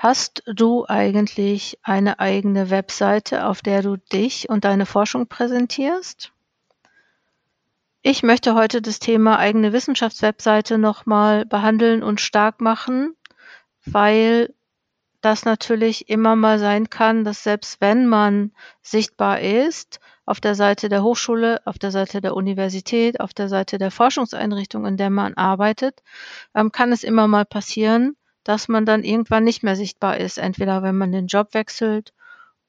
Hast du eigentlich eine eigene Webseite, auf der du dich und deine Forschung präsentierst? Ich möchte heute das Thema eigene Wissenschaftswebseite nochmal behandeln und stark machen, weil das natürlich immer mal sein kann, dass selbst wenn man sichtbar ist, auf der Seite der Hochschule, auf der Seite der Universität, auf der Seite der Forschungseinrichtung, in der man arbeitet, ähm, kann es immer mal passieren, dass man dann irgendwann nicht mehr sichtbar ist. Entweder wenn man den Job wechselt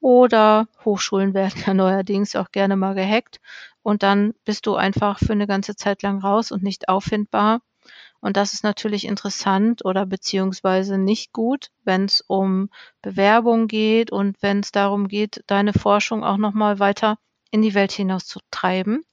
oder Hochschulen werden ja neuerdings auch gerne mal gehackt und dann bist du einfach für eine ganze Zeit lang raus und nicht auffindbar. Und das ist natürlich interessant oder beziehungsweise nicht gut, wenn es um Bewerbung geht und wenn es darum geht, deine Forschung auch nochmal weiter in die Welt hinaus zu treiben.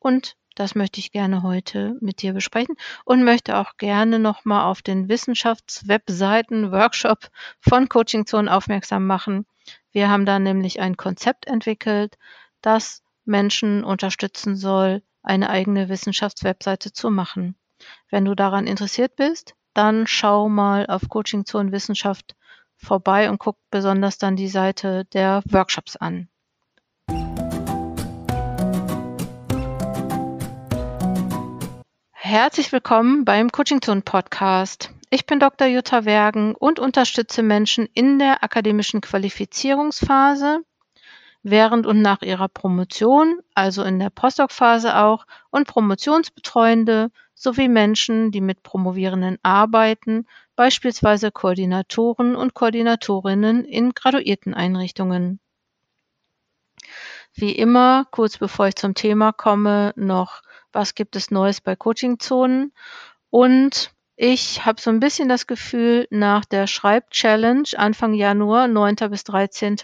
Und das möchte ich gerne heute mit dir besprechen und möchte auch gerne nochmal auf den Wissenschaftswebseiten-Workshop von Coaching Zone aufmerksam machen. Wir haben da nämlich ein Konzept entwickelt, das Menschen unterstützen soll, eine eigene Wissenschaftswebseite zu machen. Wenn du daran interessiert bist, dann schau mal auf Coaching Zone Wissenschaft vorbei und guck besonders dann die Seite der Workshops an. Herzlich willkommen beim Coaching Zone Podcast. Ich bin Dr. Jutta Wergen und unterstütze Menschen in der akademischen Qualifizierungsphase, während und nach ihrer Promotion, also in der Postdoc-Phase auch, und Promotionsbetreuende sowie Menschen, die mit Promovierenden arbeiten, beispielsweise Koordinatoren und Koordinatorinnen in Graduierteneinrichtungen. Wie immer, kurz bevor ich zum Thema komme, noch was gibt es Neues bei Coaching-Zonen. Und ich habe so ein bisschen das Gefühl, nach der Schreib-Challenge Anfang Januar, 9. bis 13.,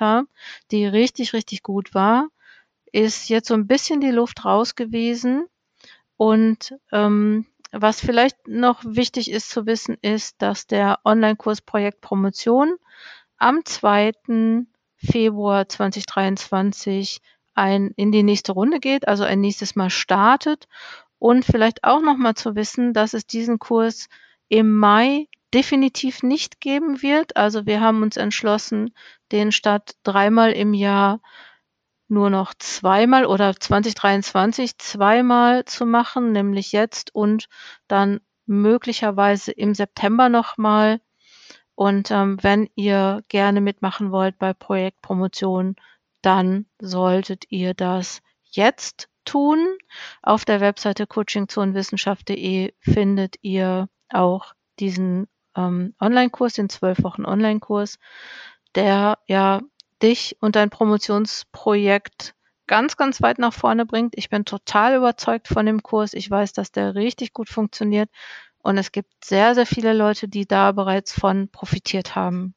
die richtig, richtig gut war, ist jetzt so ein bisschen die Luft raus gewesen. Und ähm, was vielleicht noch wichtig ist zu wissen, ist, dass der Online-Kurs Projekt Promotion am 2. Februar 2023 ein, in die nächste Runde geht, also ein nächstes Mal startet. Und vielleicht auch nochmal zu wissen, dass es diesen Kurs im Mai definitiv nicht geben wird. Also wir haben uns entschlossen, den statt dreimal im Jahr nur noch zweimal oder 2023 zweimal zu machen, nämlich jetzt und dann möglicherweise im September nochmal. Und ähm, wenn ihr gerne mitmachen wollt bei Projektpromotion, dann solltet ihr das jetzt tun. Auf der Webseite coachingzonenwissenschaft.de findet ihr auch diesen ähm, Online-Kurs, den zwölf Wochen Online-Kurs, der ja dich und dein Promotionsprojekt ganz, ganz weit nach vorne bringt. Ich bin total überzeugt von dem Kurs. Ich weiß, dass der richtig gut funktioniert und es gibt sehr, sehr viele Leute, die da bereits von profitiert haben.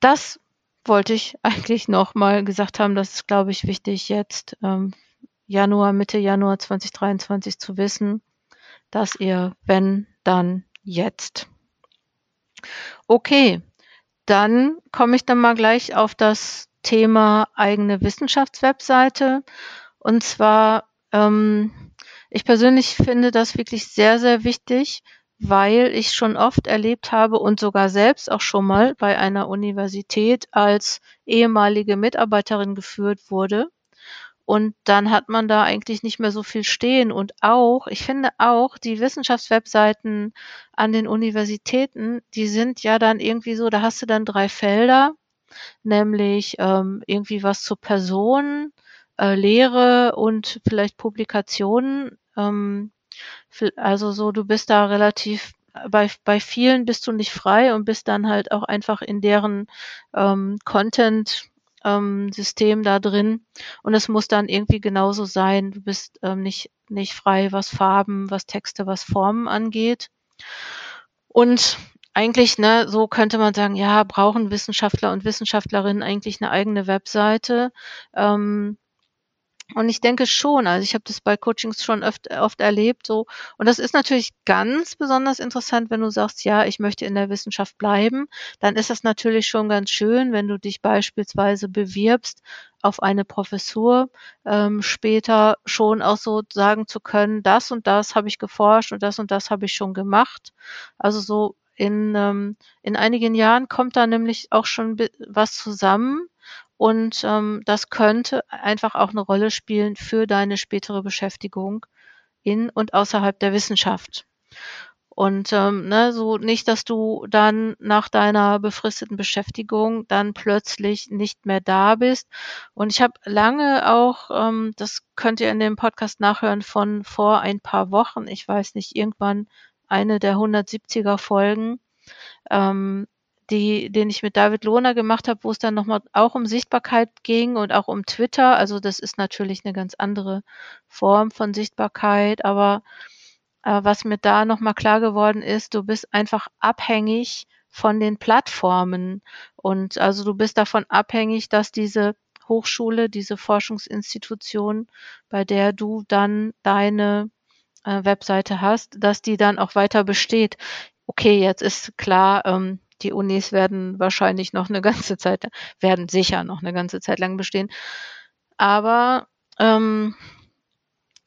Das wollte ich eigentlich noch mal gesagt haben, das ist, glaube ich, wichtig jetzt ähm, Januar, Mitte Januar 2023 zu wissen, dass ihr, wenn, dann jetzt. Okay, dann komme ich dann mal gleich auf das Thema eigene Wissenschaftswebseite. Und zwar, ähm, ich persönlich finde das wirklich sehr, sehr wichtig, weil ich schon oft erlebt habe und sogar selbst auch schon mal bei einer Universität als ehemalige Mitarbeiterin geführt wurde. Und dann hat man da eigentlich nicht mehr so viel stehen. Und auch, ich finde auch, die Wissenschaftswebseiten an den Universitäten, die sind ja dann irgendwie so, da hast du dann drei Felder, nämlich ähm, irgendwie was zur Person, äh, Lehre und vielleicht Publikationen. Ähm, also so, du bist da relativ bei, bei vielen bist du nicht frei und bist dann halt auch einfach in deren ähm, Content ähm, System da drin. Und es muss dann irgendwie genauso sein. Du bist ähm, nicht, nicht frei, was Farben, was Texte, was Formen angeht. Und eigentlich, ne, so könnte man sagen, ja, brauchen Wissenschaftler und Wissenschaftlerinnen eigentlich eine eigene Webseite. Ähm, und ich denke schon, also ich habe das bei Coachings schon oft, oft erlebt, so. Und das ist natürlich ganz besonders interessant, wenn du sagst, ja, ich möchte in der Wissenschaft bleiben. Dann ist das natürlich schon ganz schön, wenn du dich beispielsweise bewirbst auf eine Professur, ähm, später schon auch so sagen zu können, das und das habe ich geforscht und das und das habe ich schon gemacht. Also so in, ähm, in einigen Jahren kommt da nämlich auch schon was zusammen und ähm, das könnte einfach auch eine Rolle spielen für deine spätere Beschäftigung in und außerhalb der Wissenschaft. Und ähm, ne, so nicht, dass du dann nach deiner befristeten Beschäftigung dann plötzlich nicht mehr da bist. Und ich habe lange auch, ähm, das könnt ihr in dem Podcast nachhören von vor ein paar Wochen, ich weiß nicht, irgendwann eine der 170er Folgen, ähm, die, den ich mit David Lohner gemacht habe, wo es dann nochmal auch um Sichtbarkeit ging und auch um Twitter. Also das ist natürlich eine ganz andere Form von Sichtbarkeit, aber äh, was mir da nochmal klar geworden ist, du bist einfach abhängig von den Plattformen. Und also du bist davon abhängig, dass diese Hochschule, diese Forschungsinstitution, bei der du dann deine äh, Webseite hast, dass die dann auch weiter besteht. Okay, jetzt ist klar, ähm, die Unis werden wahrscheinlich noch eine ganze Zeit, werden sicher noch eine ganze Zeit lang bestehen. Aber ähm,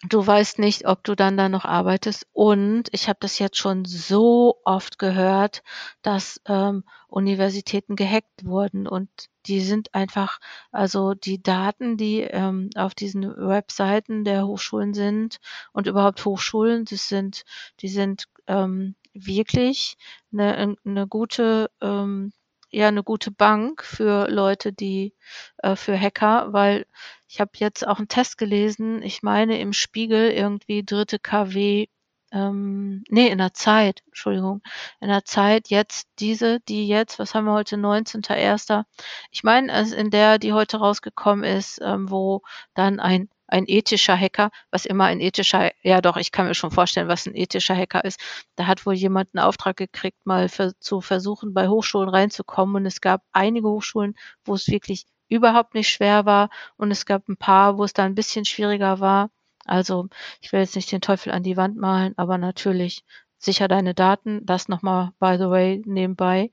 du weißt nicht, ob du dann da noch arbeitest. Und ich habe das jetzt schon so oft gehört, dass ähm, Universitäten gehackt wurden und die sind einfach, also die Daten, die ähm, auf diesen Webseiten der Hochschulen sind und überhaupt Hochschulen, das sind, die sind ähm, wirklich eine, eine gute ähm, ja eine gute Bank für Leute, die äh, für Hacker, weil ich habe jetzt auch einen Test gelesen, ich meine im Spiegel irgendwie dritte KW, ähm, nee, in der Zeit, Entschuldigung, in der Zeit jetzt diese, die jetzt, was haben wir heute, 19.01. Ich meine, also in der, die heute rausgekommen ist, ähm, wo dann ein ein ethischer Hacker, was immer ein ethischer, ja doch, ich kann mir schon vorstellen, was ein ethischer Hacker ist. Da hat wohl jemand einen Auftrag gekriegt, mal für, zu versuchen, bei Hochschulen reinzukommen. Und es gab einige Hochschulen, wo es wirklich überhaupt nicht schwer war. Und es gab ein paar, wo es da ein bisschen schwieriger war. Also ich will jetzt nicht den Teufel an die Wand malen, aber natürlich sicher deine Daten. Das nochmal, by the way, nebenbei.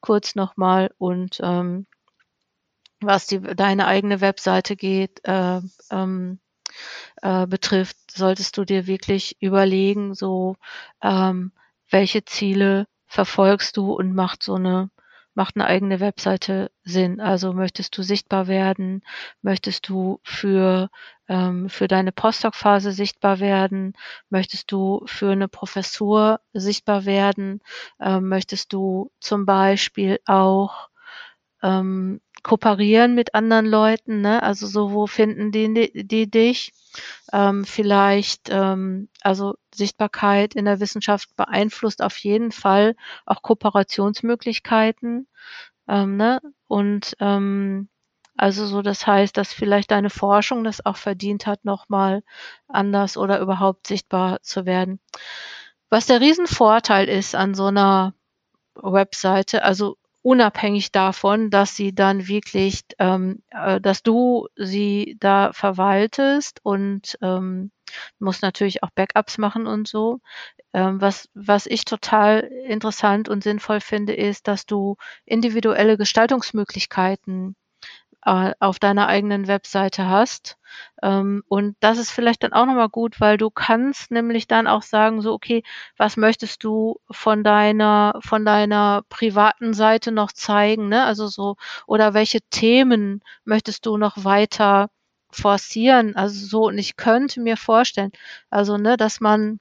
Kurz nochmal und ähm, was die, deine eigene Webseite geht, äh, ähm, äh, betrifft, solltest du dir wirklich überlegen, so ähm, welche Ziele verfolgst du und macht so eine macht eine eigene Webseite Sinn. Also möchtest du sichtbar werden, möchtest du für ähm, für deine Postdoc-Phase sichtbar werden, möchtest du für eine Professur sichtbar werden, ähm, möchtest du zum Beispiel auch ähm, kooperieren mit anderen Leuten, ne? Also so, wo finden die, die dich? Ähm, vielleicht, ähm, also Sichtbarkeit in der Wissenschaft beeinflusst auf jeden Fall auch Kooperationsmöglichkeiten, ähm, ne? Und ähm, also so, das heißt, dass vielleicht deine Forschung das auch verdient hat, nochmal anders oder überhaupt sichtbar zu werden. Was der Riesenvorteil ist an so einer Webseite, also unabhängig davon, dass sie dann wirklich, ähm, äh, dass du sie da verwaltest und ähm, muss natürlich auch Backups machen und so. Ähm, was, was ich total interessant und sinnvoll finde, ist, dass du individuelle Gestaltungsmöglichkeiten äh, auf deiner eigenen Webseite hast. Ähm, und das ist vielleicht dann auch nochmal gut, weil du kannst nämlich dann auch sagen, so, okay, was möchtest du von deiner, von deiner privaten Seite noch zeigen, ne? Also so, oder welche Themen möchtest du noch weiter forcieren? Also so, und ich könnte mir vorstellen, also, ne, dass man,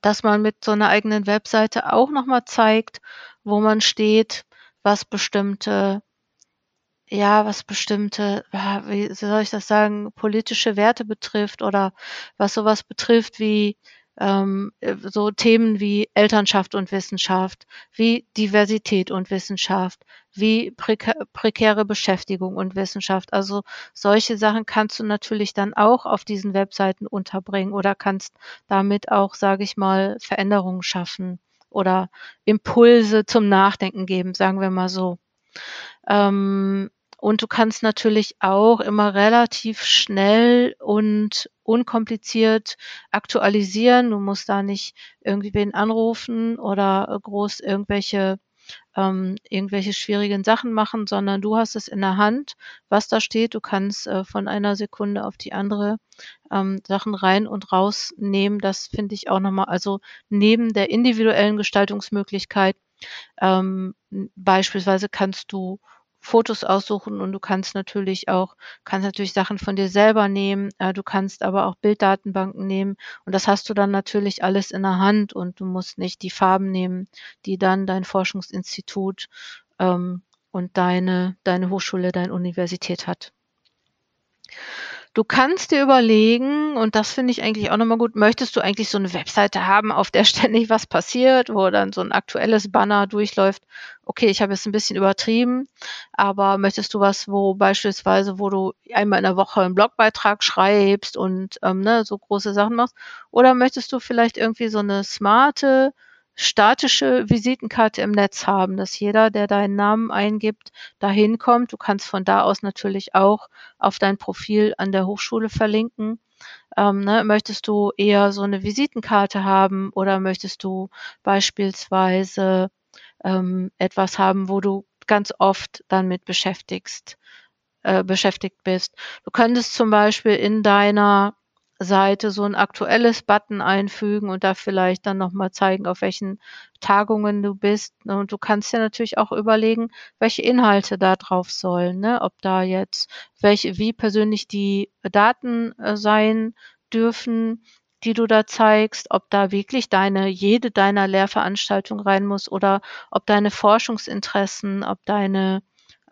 dass man mit so einer eigenen Webseite auch nochmal zeigt, wo man steht, was bestimmte ja, was bestimmte, wie soll ich das sagen, politische Werte betrifft oder was sowas betrifft wie ähm, so Themen wie Elternschaft und Wissenschaft, wie Diversität und Wissenschaft, wie prekä prekäre Beschäftigung und Wissenschaft. Also solche Sachen kannst du natürlich dann auch auf diesen Webseiten unterbringen oder kannst damit auch, sage ich mal, Veränderungen schaffen oder Impulse zum Nachdenken geben, sagen wir mal so. Ähm, und du kannst natürlich auch immer relativ schnell und unkompliziert aktualisieren. Du musst da nicht irgendwie wen anrufen oder groß irgendwelche ähm, irgendwelche schwierigen Sachen machen, sondern du hast es in der Hand, was da steht. Du kannst äh, von einer Sekunde auf die andere ähm, Sachen rein und rausnehmen. Das finde ich auch nochmal, also neben der individuellen Gestaltungsmöglichkeit, ähm, beispielsweise kannst du Fotos aussuchen und du kannst natürlich auch, kannst natürlich Sachen von dir selber nehmen, äh, du kannst aber auch Bilddatenbanken nehmen und das hast du dann natürlich alles in der Hand und du musst nicht die Farben nehmen, die dann dein Forschungsinstitut ähm, und deine, deine Hochschule, deine Universität hat. Du kannst dir überlegen, und das finde ich eigentlich auch nochmal gut, möchtest du eigentlich so eine Webseite haben, auf der ständig was passiert, wo dann so ein aktuelles Banner durchläuft? Okay, ich habe jetzt ein bisschen übertrieben, aber möchtest du was, wo beispielsweise, wo du einmal in der Woche einen Blogbeitrag schreibst und ähm, ne, so große Sachen machst? Oder möchtest du vielleicht irgendwie so eine smarte, statische Visitenkarte im Netz haben, dass jeder, der deinen Namen eingibt, dahin kommt. Du kannst von da aus natürlich auch auf dein Profil an der Hochschule verlinken. Ähm, ne, möchtest du eher so eine Visitenkarte haben oder möchtest du beispielsweise ähm, etwas haben, wo du ganz oft dann mit beschäftigst, äh, beschäftigt bist? Du könntest zum Beispiel in deiner Seite so ein aktuelles Button einfügen und da vielleicht dann nochmal zeigen, auf welchen Tagungen du bist. Und du kannst dir natürlich auch überlegen, welche Inhalte da drauf sollen, ne? Ob da jetzt welche, wie persönlich die Daten äh, sein dürfen, die du da zeigst, ob da wirklich deine, jede deiner Lehrveranstaltung rein muss oder ob deine Forschungsinteressen, ob deine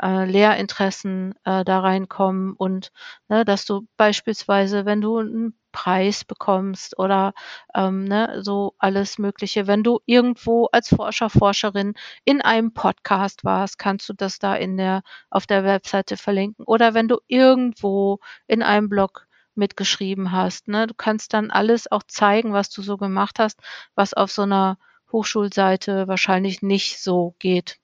äh, Lehrinteressen äh, da reinkommen und ne, dass du beispielsweise, wenn du einen Preis bekommst oder ähm, ne, so alles Mögliche, wenn du irgendwo als Forscher, Forscherin in einem Podcast warst, kannst du das da in der auf der Webseite verlinken oder wenn du irgendwo in einem Blog mitgeschrieben hast. Ne? Du kannst dann alles auch zeigen, was du so gemacht hast, was auf so einer Hochschulseite wahrscheinlich nicht so geht.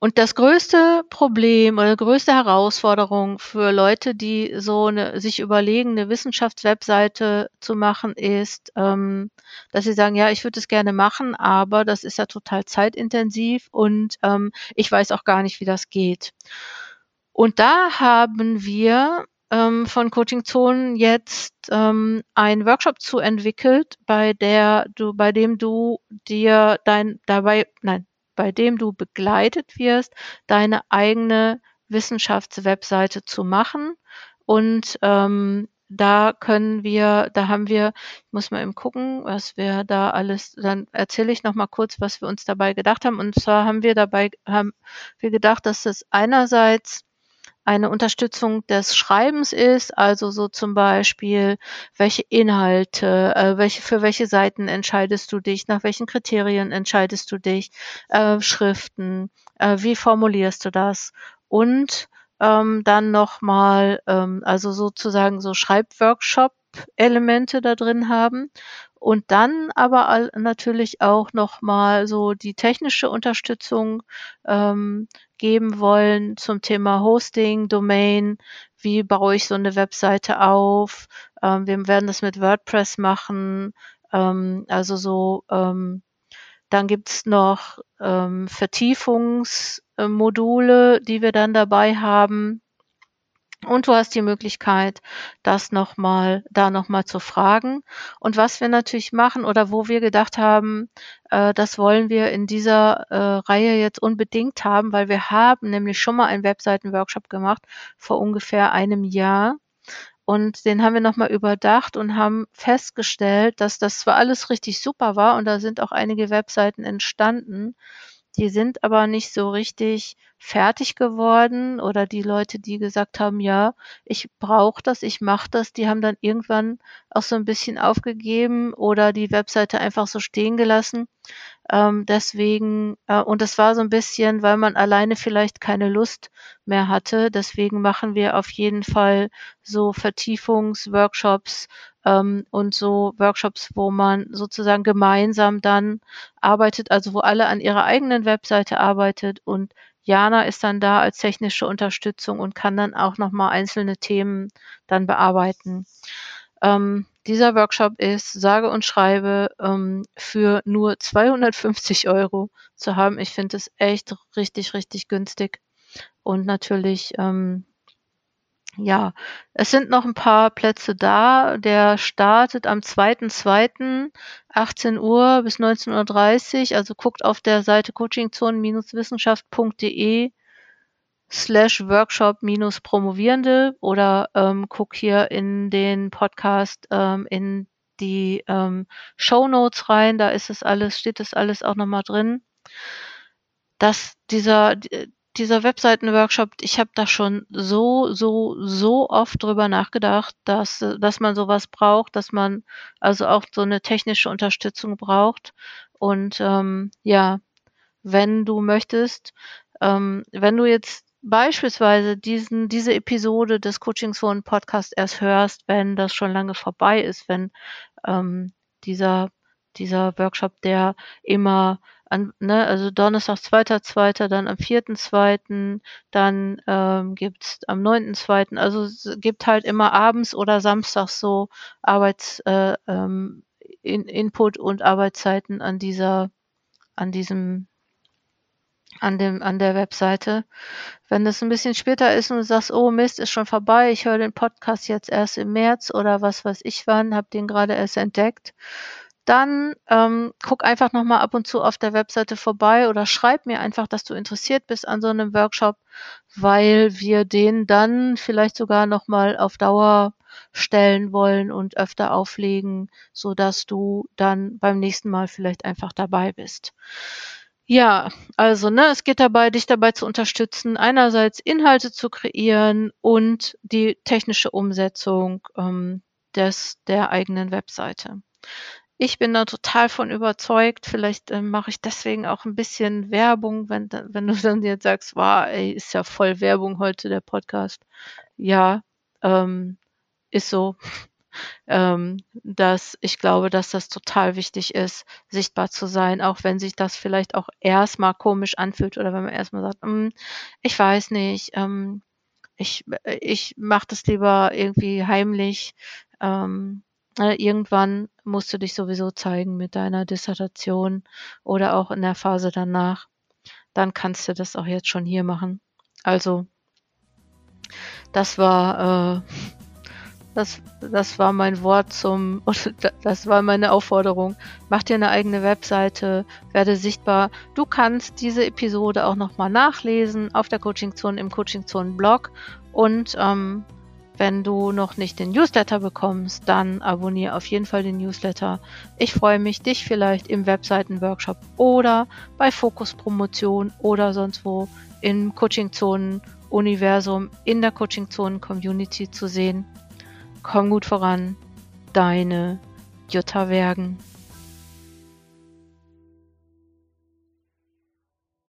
Und das größte Problem oder größte Herausforderung für Leute, die so eine, sich überlegen, eine Wissenschaftswebseite zu machen, ist, ähm, dass sie sagen, ja, ich würde es gerne machen, aber das ist ja total zeitintensiv und ähm, ich weiß auch gar nicht, wie das geht. Und da haben wir ähm, von Coaching Zonen jetzt ähm, einen Workshop zu entwickelt, bei der du, bei dem du dir dein dabei, nein, bei dem du begleitet wirst, deine eigene Wissenschaftswebseite zu machen. Und ähm, da können wir, da haben wir, ich muss mal eben gucken, was wir da alles, dann erzähle ich noch mal kurz, was wir uns dabei gedacht haben. Und zwar haben wir dabei, haben wir gedacht, dass es einerseits eine Unterstützung des Schreibens ist, also so zum Beispiel, welche Inhalte, äh, welche, für welche Seiten entscheidest du dich, nach welchen Kriterien entscheidest du dich, äh, Schriften, äh, wie formulierst du das? Und ähm, dann nochmal, ähm, also sozusagen so Schreibworkshop-Elemente da drin haben. Und dann aber natürlich auch nochmal so die technische Unterstützung ähm, geben wollen zum Thema Hosting, Domain, wie baue ich so eine Webseite auf. Ähm, wir werden das mit WordPress machen, ähm, also so ähm, dann gibt's noch ähm, Vertiefungsmodule, die wir dann dabei haben. Und du hast die Möglichkeit, das nochmal, da nochmal zu fragen. Und was wir natürlich machen oder wo wir gedacht haben, äh, das wollen wir in dieser äh, Reihe jetzt unbedingt haben, weil wir haben nämlich schon mal einen Webseitenworkshop gemacht vor ungefähr einem Jahr. Und den haben wir nochmal überdacht und haben festgestellt, dass das zwar alles richtig super war und da sind auch einige Webseiten entstanden, die sind aber nicht so richtig fertig geworden oder die Leute, die gesagt haben, ja, ich brauche das, ich mache das, die haben dann irgendwann auch so ein bisschen aufgegeben oder die Webseite einfach so stehen gelassen. Ähm, deswegen, äh, und das war so ein bisschen, weil man alleine vielleicht keine Lust mehr hatte. Deswegen machen wir auf jeden Fall so Vertiefungsworkshops ähm, und so Workshops, wo man sozusagen gemeinsam dann arbeitet, also wo alle an ihrer eigenen Webseite arbeitet und Jana ist dann da als technische Unterstützung und kann dann auch nochmal einzelne Themen dann bearbeiten. Ähm, dieser Workshop ist, sage und schreibe, ähm, für nur 250 Euro zu haben. Ich finde es echt richtig, richtig günstig. Und natürlich, ähm, ja, es sind noch ein paar Plätze da. Der startet am 2.2. 18 Uhr bis 19.30 Uhr. Also guckt auf der Seite coachingzonen-wissenschaft.de slash Workshop minus Promovierende oder ähm, guck hier in den Podcast ähm, in die ähm, Show Notes rein, da ist es alles, steht es alles auch nochmal drin. Dass dieser, dieser Webseitenworkshop, ich habe da schon so, so, so oft drüber nachgedacht, dass, dass man sowas braucht, dass man also auch so eine technische Unterstützung braucht. Und ähm, ja, wenn du möchtest, ähm, wenn du jetzt beispielsweise diesen, diese Episode des Coaching Zone Podcast erst hörst, wenn das schon lange vorbei ist, wenn ähm, dieser, dieser Workshop, der immer an, ne, also Donnerstag, zweiter, zweiter, dann am vierten, zweiten, dann ähm, gibt's am neunten, zweiten, also es gibt halt immer abends oder samstags so Arbeits, äh, ähm, in, Input und Arbeitszeiten an dieser, an diesem an dem, an der Webseite. Wenn es ein bisschen später ist und du sagst, oh Mist, ist schon vorbei, ich höre den Podcast jetzt erst im März oder was weiß ich wann, habe den gerade erst entdeckt, dann ähm, guck einfach nochmal ab und zu auf der Webseite vorbei oder schreib mir einfach, dass du interessiert bist an so einem Workshop, weil wir den dann vielleicht sogar nochmal auf Dauer stellen wollen und öfter auflegen, so dass du dann beim nächsten Mal vielleicht einfach dabei bist. Ja, also, ne, es geht dabei, dich dabei zu unterstützen, einerseits Inhalte zu kreieren und die technische Umsetzung ähm, des, der eigenen Webseite. Ich bin da total von überzeugt. Vielleicht äh, mache ich deswegen auch ein bisschen Werbung, wenn, wenn du dann jetzt sagst, wow, ey, ist ja voll Werbung heute der Podcast. Ja, ähm, ist so ähm, dass ich glaube, dass das total wichtig ist, sichtbar zu sein, auch wenn sich das vielleicht auch erstmal komisch anfühlt oder wenn man erstmal sagt, hm, ich weiß nicht, ähm, ich, ich mache das lieber irgendwie heimlich. Ähm, äh, irgendwann musst du dich sowieso zeigen mit deiner Dissertation oder auch in der Phase danach. Dann kannst du das auch jetzt schon hier machen. Also, das war äh, das, das war mein Wort zum, das war meine Aufforderung. Mach dir eine eigene Webseite, werde sichtbar. Du kannst diese Episode auch nochmal nachlesen auf der Coaching Zone im Coaching Zone Blog. Und ähm, wenn du noch nicht den Newsletter bekommst, dann abonniere auf jeden Fall den Newsletter. Ich freue mich, dich vielleicht im Webseiten-Workshop oder bei Fokus Promotion oder sonst wo im Coaching Zonen Universum in der Coaching Zonen Community zu sehen. Komm gut voran, deine Jutta Wergen.